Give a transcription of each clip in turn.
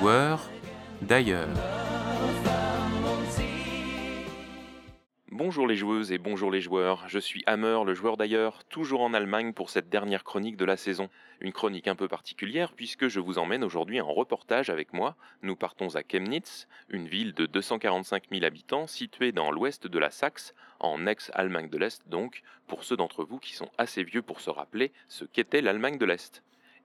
Joueur d'ailleurs. Bonjour les joueuses et bonjour les joueurs, je suis Hammer, le joueur d'ailleurs, toujours en Allemagne pour cette dernière chronique de la saison. Une chronique un peu particulière puisque je vous emmène aujourd'hui en reportage avec moi. Nous partons à Chemnitz, une ville de 245 000 habitants située dans l'ouest de la Saxe, en ex-Allemagne de l'Est donc, pour ceux d'entre vous qui sont assez vieux pour se rappeler ce qu'était l'Allemagne de l'Est.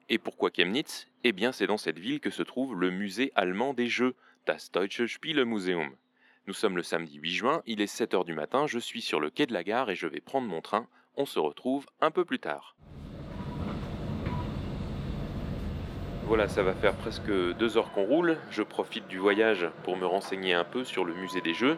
Et pourquoi Chemnitz? Eh bien c'est dans cette ville que se trouve le musée allemand des jeux, das Deutsche Spielemuseum. Nous sommes le samedi 8 juin, il est 7h du matin, je suis sur le quai de la gare et je vais prendre mon train. On se retrouve un peu plus tard. Voilà, ça va faire presque deux heures qu'on roule. Je profite du voyage pour me renseigner un peu sur le musée des jeux.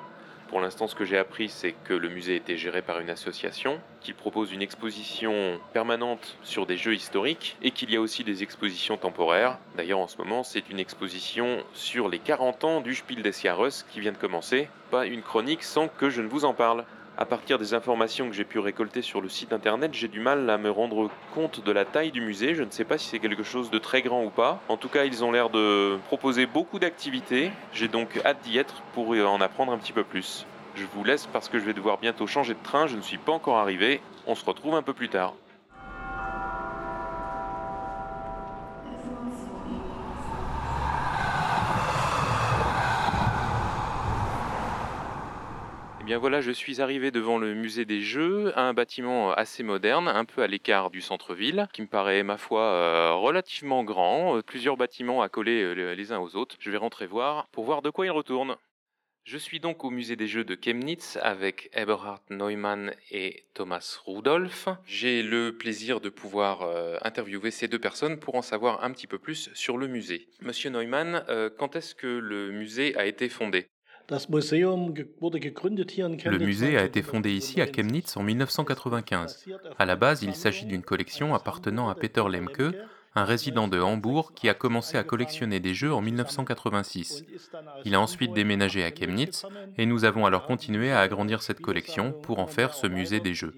Pour l'instant, ce que j'ai appris, c'est que le musée était géré par une association, qu'il propose une exposition permanente sur des jeux historiques et qu'il y a aussi des expositions temporaires. D'ailleurs, en ce moment, c'est une exposition sur les 40 ans du Spiel des Jahres qui vient de commencer. Pas une chronique sans que je ne vous en parle. À partir des informations que j'ai pu récolter sur le site internet, j'ai du mal à me rendre compte de la taille du musée. Je ne sais pas si c'est quelque chose de très grand ou pas. En tout cas, ils ont l'air de proposer beaucoup d'activités. J'ai donc hâte d'y être pour en apprendre un petit peu plus. Je vous laisse parce que je vais devoir bientôt changer de train, je ne suis pas encore arrivé. On se retrouve un peu plus tard. Voilà, je suis arrivé devant le musée des jeux, un bâtiment assez moderne, un peu à l'écart du centre-ville, qui me paraît, ma foi, euh, relativement grand, euh, plusieurs bâtiments accolés euh, les uns aux autres. Je vais rentrer voir pour voir de quoi il retourne. Je suis donc au musée des jeux de Chemnitz avec Eberhard Neumann et Thomas Rudolph. J'ai le plaisir de pouvoir interviewer ces deux personnes pour en savoir un petit peu plus sur le musée. Monsieur Neumann, quand est-ce que le musée a été fondé? Le musée a été fondé ici à Chemnitz en 1995. À la base, il s'agit d'une collection appartenant à Peter Lemke, un résident de Hambourg qui a commencé à collectionner des jeux en 1986. Il a ensuite déménagé à Chemnitz et nous avons alors continué à agrandir cette collection pour en faire ce musée des jeux.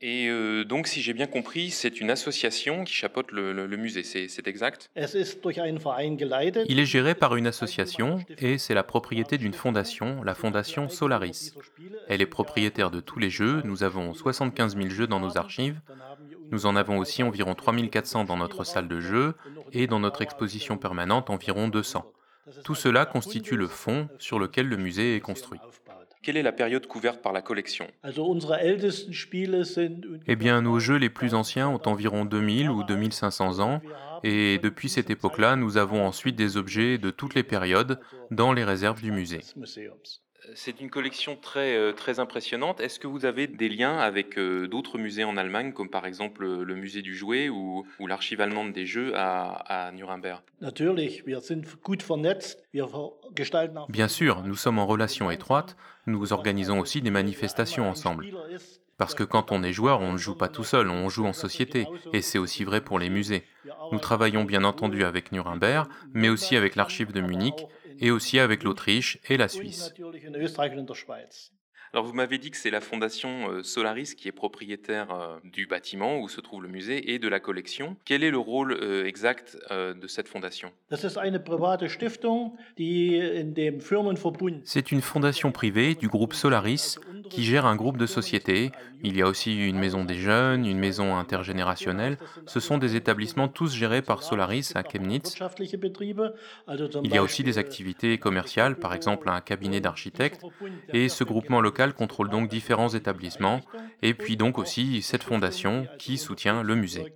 Et euh, donc, si j'ai bien compris, c'est une association qui chapeaute le, musée, c'est exact? Il est géré par une association et c'est la propriété d'une fondation, la fondation Solaris. Elle est propriétaire de tous les jeux, nous avons 75 000 jeux dans nos archives, nous en avons aussi environ 3400 dans notre salle de jeu et dans notre exposition permanente environ 200. Tout cela constitue le fond sur lequel le musée est construit. Quelle est la période couverte par la collection? Eh bien, nos jeux les plus anciens ont environ 2000 ou 2500 ans, et depuis cette époque-là, nous avons ensuite des objets de toutes les périodes dans les réserves du musée. C'est une collection très, euh, très impressionnante. Est-ce que vous avez des liens avec euh, d'autres musées en Allemagne, comme par exemple euh, le musée du jouet ou, l'archive allemande des jeux à, Nuremberg? Bien sûr, nous sommes en relation étroite. Nous organisons aussi des manifestations ensemble. Parce que quand on est joueur, on ne joue pas tout seul, on joue en société, et c'est aussi vrai pour les musées. Nous travaillons bien entendu avec Nuremberg, mais aussi avec l'archive de Munich, et aussi avec l'Autriche et la Suisse. Alors vous m'avez dit que c'est la fondation euh, Solaris qui est propriétaire euh, du bâtiment où se trouve le musée et de la collection. Quel est le rôle euh, exact de cette fondation? C'est une fondation privée du groupe Solaris qui gère un groupe de sociétés. Il y a aussi une maison des jeunes, une maison intergénérationnelle. Ce sont des établissements tous gérés par Solaris à Chemnitz. Il y a aussi des activités commerciales, par exemple un cabinet d'architectes. Et ce groupement local contrôle donc différents établissements. Et puis donc aussi cette fondation qui soutient le musée.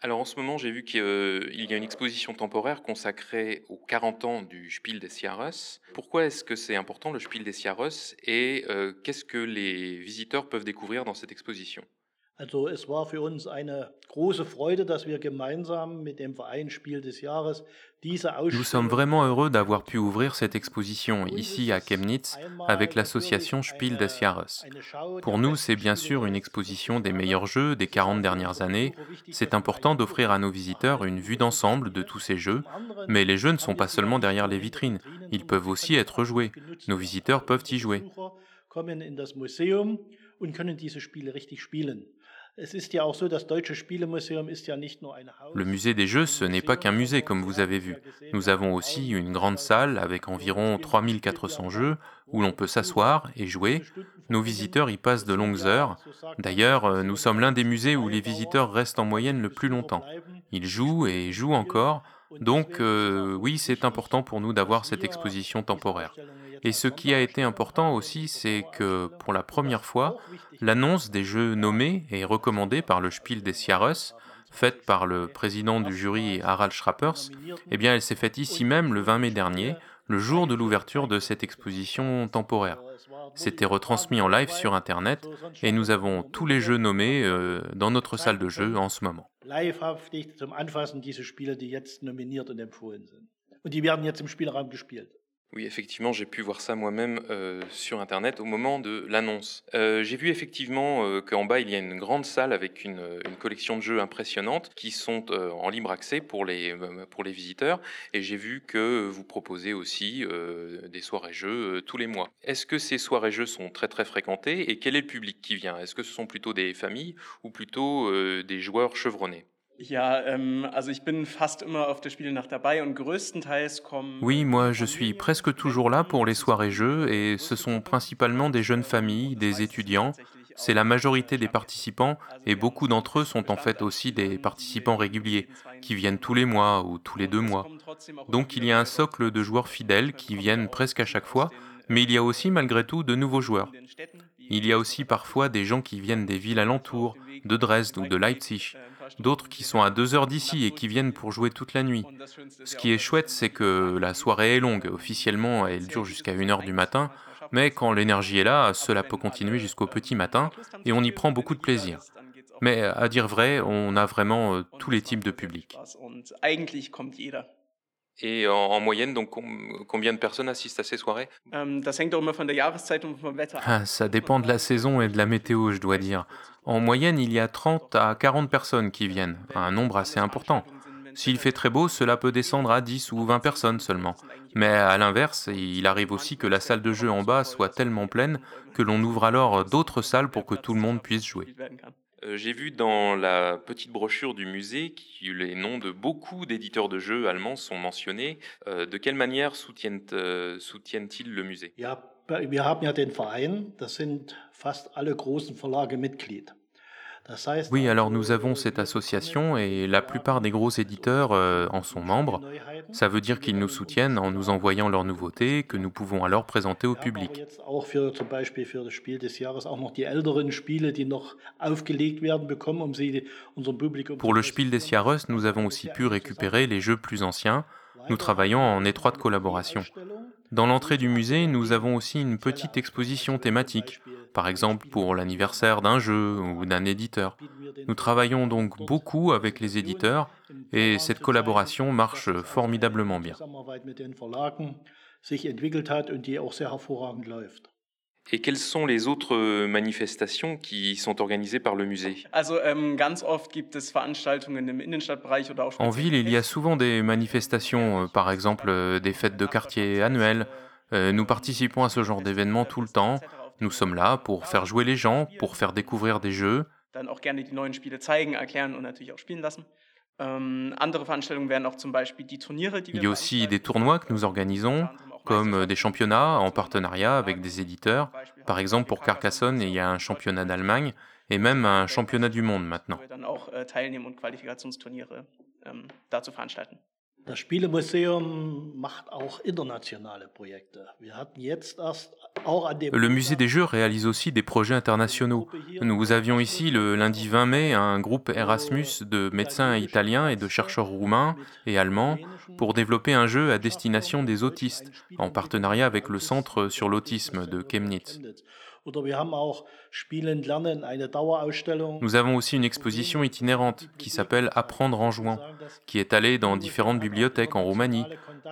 Alors en ce moment, j'ai vu qu'il y a une exposition temporaire consacrée aux 40 ans du Spiel des Jahres. Pourquoi est-ce que c'est important le Spiel des Jahres et euh, qu'est-ce que les visiteurs peuvent découvrir dans cette exposition? Also es war für uns eine nous sommes vraiment heureux d'avoir pu ouvrir cette exposition ici à Chemnitz avec l'association Spiel des Jahres. Pour nous, c'est bien sûr une exposition des meilleurs jeux des 40 dernières années. C'est important d'offrir à nos visiteurs une vue d'ensemble de tous ces jeux, mais les jeux ne sont pas seulement derrière les vitrines, ils peuvent aussi être joués. Nos visiteurs peuvent y jouer. Le musée des jeux, ce n'est pas qu'un musée comme vous avez vu. Nous avons aussi une grande salle avec environ 3400 jeux où l'on peut s'asseoir et jouer. Nos visiteurs y passent de longues heures. D'ailleurs, euh, nous sommes l'un des musées où les visiteurs restent en moyenne le plus longtemps. Ils jouent et jouent encore. Donc euh, oui, c'est important pour nous d'avoir cette exposition temporaire. Et ce qui a été important aussi, c'est que pour la première fois, l'annonce des jeux nommés et recommandés par le Spiel des Jahres, faite par le président du jury Harald Schrappers, eh bien elle s'est faite ici même le 20 mai dernier, le jour de l'ouverture de cette exposition temporaire. C'était retransmis en live sur Internet et nous avons tous les jeux nommés euh, dans notre salle de jeu en ce moment. Oui, effectivement, j'ai pu voir ça moi-même euh, sur Internet au moment de l'annonce. Euh, j'ai vu effectivement euh, qu'en bas, il y a une grande salle avec une, une collection de jeux impressionnantes qui sont en libre accès pour les, pour les visiteurs. Et j'ai vu que vous proposez aussi des soirées-jeux tous les mois. Est-ce que ces soirées-jeux sont très très fréquentées et quel est le public qui vient? Est-ce que ce sont plutôt des familles ou plutôt des joueurs chevronnés? Oui, moi je suis presque toujours là pour les soirées-jeux et ce sont principalement des jeunes familles, des étudiants. C'est la majorité des participants et beaucoup d'entre eux sont en fait aussi des participants réguliers qui viennent tous les mois ou tous les deux mois. Donc il y a un socle de joueurs fidèles qui viennent presque à chaque fois, mais il y a aussi malgré tout de nouveaux joueurs. Il y a aussi parfois des gens qui viennent des villes alentours, de Dresde ou de Leipzig d'autres qui sont à deux heures d'ici et qui viennent pour jouer toute la nuit. Ce qui est chouette, c'est que la soirée est longue. Officiellement, elle dure jusqu'à 1h du matin, mais quand l'énergie est là, cela peut continuer jusqu'au petit matin et on y prend beaucoup de plaisir. Mais à dire vrai, on a vraiment euh, tous les types de publics. Et en, moyenne, donc combien de personnes assistent à ces soirées? Ähm, ah, Ça dépend de la saison et de la météo, je dois dire. En moyenne, il y a 30 à 40 personnes qui viennent, un nombre assez important. S'il fait très beau, cela peut descendre à 10 ou 20 personnes seulement. Mais à l'inverse, il arrive aussi que la salle de jeu en bas soit tellement pleine que l'on ouvre alors d'autres salles pour que tout le monde puisse jouer. Euh, j'ai vu dans la petite brochure du musée que les noms de beaucoup d'éditeurs de jeux allemands sont mentionnés. Euh, de quelle manière euh, soutiennent-ils le musée? Wir haben ja den Verein, das sind fast alle großen Verlage Mitglied. Oui, alors nous avons cette association et la plupart des gros éditeurs euh, en sont membres. Ça veut dire qu'ils nous soutiennent en nous envoyant leurs nouveautés que nous pouvons alors présenter au public. Pour le Spiel des Jahres, nous avons aussi pu récupérer les jeux plus anciens. Nous travaillons en étroite collaboration. Dans l'entrée du musée, nous avons aussi une petite exposition thématique, par exemple pour l'anniversaire d'un jeu ou d'un éditeur. Nous travaillons donc beaucoup avec les éditeurs et cette collaboration marche formidablement bien. Et quelles sont les autres euh, manifestations qui sont organisées par le musée? Ähm, En ville, il y a souvent des manifestations, euh, par exemple euh, des fêtes de quartier annuelles. Nous participons à ce genre d'événements tout le temps. Nous sommes là pour faire jouer les gens, pour faire découvrir des jeux. Ähm, il y a aussi des tournois que nous organisons, comme euh, des championnats en partenariat avec des éditeurs. Par exemple, pour Carcassonne, il y a un championnat d'Allemagne et même un championnat du monde maintenant. Das Spielemuseum macht auch internationale Projekte. Wir hatten jetzt erst le musée des Jeux réalise aussi des projets internationaux. Nous avions ici le lundi 20 mai un groupe Erasmus de médecins italiens et de chercheurs roumains et allemands pour développer un jeu à destination des autistes en partenariat avec le Centre sur l'autisme de Chemnitz. Nous avons aussi une exposition itinérante qui s'appelle Apprendre en jouant, qui est allée dans différentes bibliothèques en Roumanie.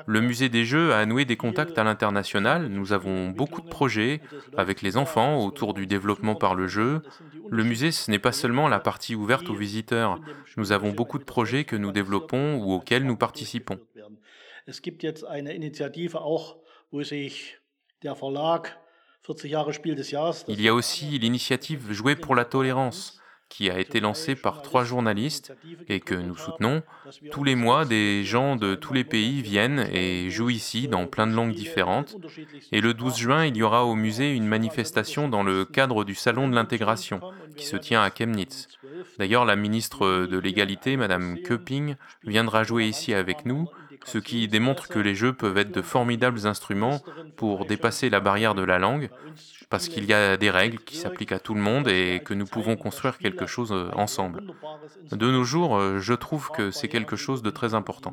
Le musée des jeux a noué des contacts à l'international. Nous avons beaucoup de projets avec les enfants autour du développement par le jeu. Le musée, ce n'est pas seulement la partie ouverte aux visiteurs. Nous avons beaucoup de projets que nous développons ou auxquels nous participons. Il y a aussi l'initiative Jouer pour la tolérance, qui a été lancé par trois journalistes et que nous soutenons. Tous les mois, des gens de tous les pays viennent et jouent ici dans plein de langues différentes. Et le 12 juin, il y aura au musée une manifestation dans le cadre du Salon de l'intégration qui se tient à Chemnitz. D'ailleurs, la ministre de l'égalité, Madame Köping, viendra jouer ici avec nous, ce qui démontre que les jeux peuvent être de formidables instruments pour dépasser la barrière de la langue, parce qu'il y a des règles qui s'appliquent à tout le monde et que nous pouvons construire quelque chose euh, ensemble. De nos jours, euh, je trouve que c'est quelque chose de très important.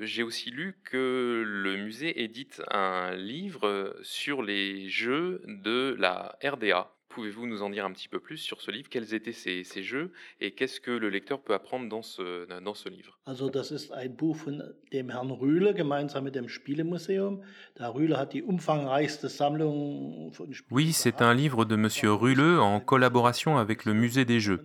J'ai aussi lu que le musée édite un livre sur les jeux de la RDA. Pouvez-vous nous en dire un petit peu plus sur ce livre? Quels étaient ces, ces jeux? Et qu'est-ce que le lecteur peut apprendre dans ce, dans ce livre? Also das ist ein Buch von dem Herrn Rühle gemeinsam mit dem Spielemuseum. Der Rühle hat die umfangreichste Sammlung von Oui, c'est un livre de Monsieur Rühle en collaboration avec le musée des jeux.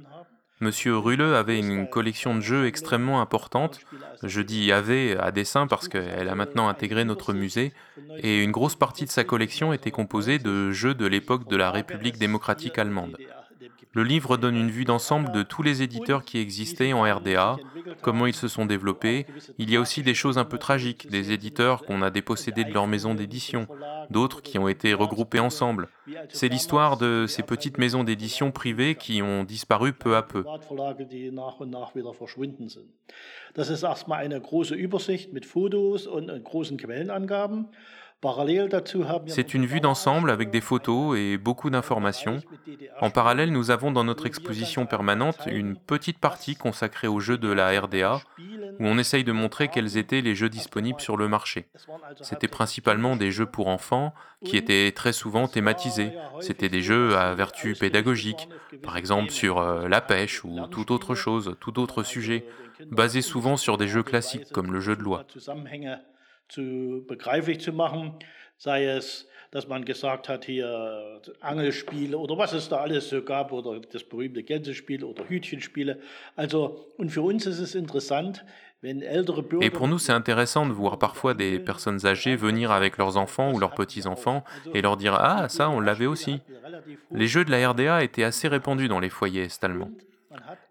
Monsieur Ruleux avait une collection de jeux extrêmement importante. Je dis avait à dessein parce qu'elle a maintenant intégré notre musée. Et une grosse partie de sa collection était composée de jeux de l'époque de la République démocratique allemande. Le livre donne une vue d'ensemble de tous les éditeurs qui existaient en RDA, comment ils se sont développés. Il y a aussi des choses un peu tragiques, des éditeurs qu'on a dépossédés de leur maison d'édition, d'autres qui ont été regroupés ensemble. C'est l'histoire de ces petites maisons d'édition privées qui ont disparu peu à peu. Das ist erstmal eine große Übersicht mit Fotos und großen Quellenangaben. C'est une vue d'ensemble avec des photos et beaucoup d'informations. En parallèle, nous avons dans notre exposition permanente une petite partie consacrée aux jeux de la RDA, où on essaye de montrer quels étaient les jeux disponibles sur le marché. C'était principalement des jeux pour enfants qui étaient très souvent thématisés. C'était des jeux à vertu pédagogique, par exemple sur euh, la pêche ou toute autre chose, tout autre sujet, basés souvent sur des jeux classiques comme le jeu de loi. Zu begreiflich zu machen, sei es, dass man gesagt hat, hier Angelspiele oder was es da alles so gab oder das berühmte Gänsespiel oder Hütchenspiele. Also, Et pour nous, c'est intéressant de voir parfois des personnes âgées venir avec leurs enfants ou leurs petits-enfants et leur dire Ah, ça, on l'avait aussi. Les jeux de la RDA étaient assez répandus dans les foyers est-allemands.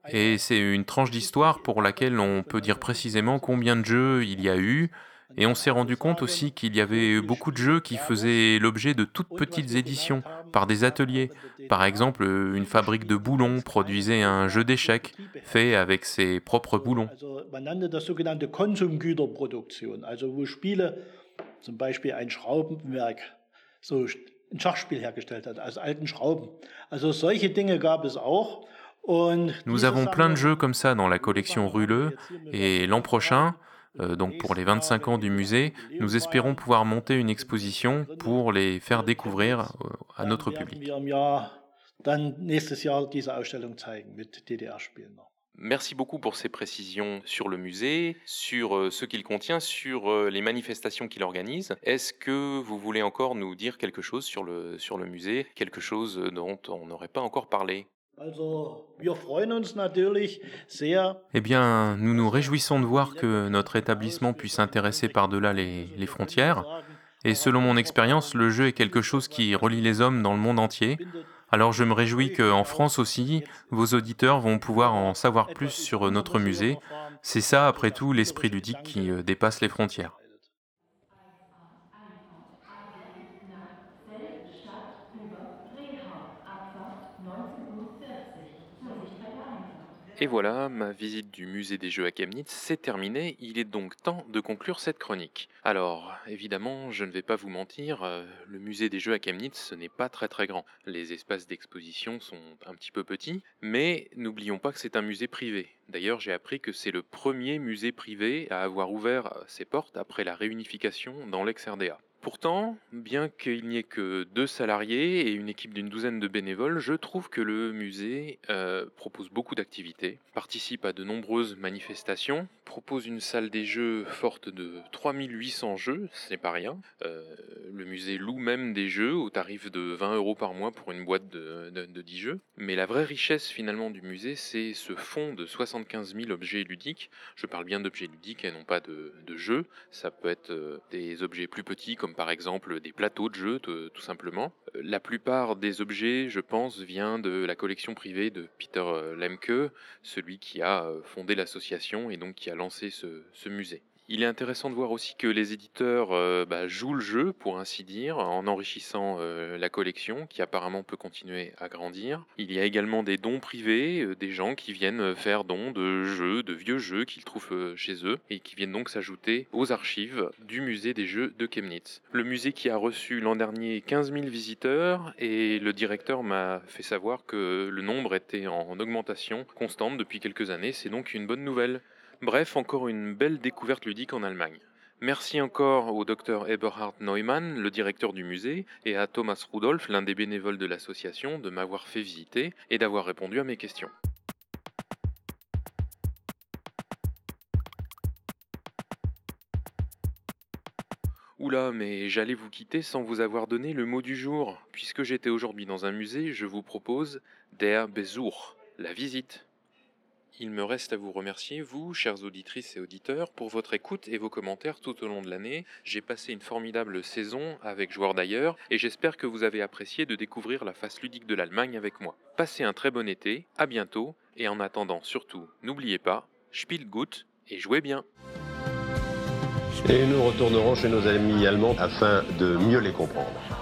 Et c'est une tranche d'histoire pour laquelle on peut dire précisément combien de jeux il y a eu, et on s'est rendu compte aussi qu'il y avait beaucoup de jeux qui faisaient l'objet de toutes petites éditions par des ateliers. Par exemple, une fabrique de boulons produisait un jeu d'échecs fait avec ses propres boulons. Nous avons plein de jeux comme ça dans la collection Ruleux et l'an prochain, donc pour les 25 ans du musée, nous espérons pouvoir monter une exposition pour les faire découvrir euh, à notre public. Merci beaucoup pour ces précisions sur le musée, sur euh, ce qu'il contient, sur les manifestations qu'il organise. Est-ce que vous voulez encore nous dire quelque chose sur le, sur le musée, quelque chose dont on n'aurait pas encore parlé? Eh bien, nous nous réjouissons de voir que notre établissement puisse intéresser par-delà les, les, frontières. Et selon mon expérience, le jeu est quelque chose qui relie les hommes dans le monde entier. Alors je me réjouis qu'en France aussi, vos auditeurs vont pouvoir en savoir plus sur notre musée. C'est ça, après tout, l'esprit ludique qui euh, dépasse les frontières. Et voilà, ma visite du musée des jeux à Chemnitz s'est terminée, il est donc temps de conclure cette chronique. Alors, évidemment, je ne vais pas vous mentir, euh, le musée des jeux à Chemnitz, ce n'est pas très très grand. Les espaces d'exposition sont un petit peu petits, mais n'oublions pas que c'est un musée privé. D'ailleurs, j'ai appris que c'est le premier musée privé à avoir ouvert ses portes après la réunification dans l'ex-RDA. Pourtant, bien qu'il n'y ait que deux salariés et une équipe d'une douzaine de bénévoles, je trouve que le musée euh, propose beaucoup d'activités, participe à de nombreuses manifestations, propose une salle des jeux forte de 3800 jeux, ce n'est pas rien. Euh, le musée loue même des jeux au tarif de 20 euros par mois pour une boîte de, 10 jeux. Mais la vraie richesse finalement du musée, c'est ce fonds de 75 000 objets ludiques. Je parle bien d'objets ludiques et non pas de, jeux. Ça peut être euh, des objets plus petits comme par exemple des plateaux de jeux tout simplement. La plupart des objets, je pense, vient de la collection privée de Peter Lemke, celui qui a fondé l'association et donc qui a lancé ce musée. Il est intéressant de voir aussi que les éditeurs euh, bah, jouent le jeu, pour ainsi dire, en enrichissant euh, la collection, qui apparemment peut continuer à grandir. Il y a également des dons privés, euh, des gens qui viennent faire don de jeux, de vieux jeux qu'ils trouvent chez eux, et qui viennent donc s'ajouter aux archives du musée des jeux de Chemnitz. Le musée qui a reçu l'an dernier 15 000 visiteurs, et le directeur m'a fait savoir que le nombre était en augmentation constante depuis quelques années, c'est donc une bonne nouvelle. Bref, encore une belle découverte ludique en Allemagne. Merci encore au docteur Eberhard Neumann, le directeur du musée, et à Thomas Rudolph, l'un des bénévoles de l'association, de m'avoir fait visiter et d'avoir répondu à mes questions. Oula, mais j'allais vous quitter sans vous avoir donné le mot du jour. Puisque j'étais aujourd'hui dans un musée, je vous propose Der Besuch, la visite. Il me reste à vous remercier, vous, chères auditrices et auditeurs, pour votre écoute et vos commentaires tout au long de l'année. J'ai passé une formidable saison avec Joueurs d'ailleurs et j'espère que vous avez apprécié de découvrir la face ludique de l'Allemagne avec moi. Passez un très bon été, à bientôt et en attendant surtout, n'oubliez pas, spiel gut et jouez bien. Et nous retournerons chez nos amis allemands afin de mieux les comprendre.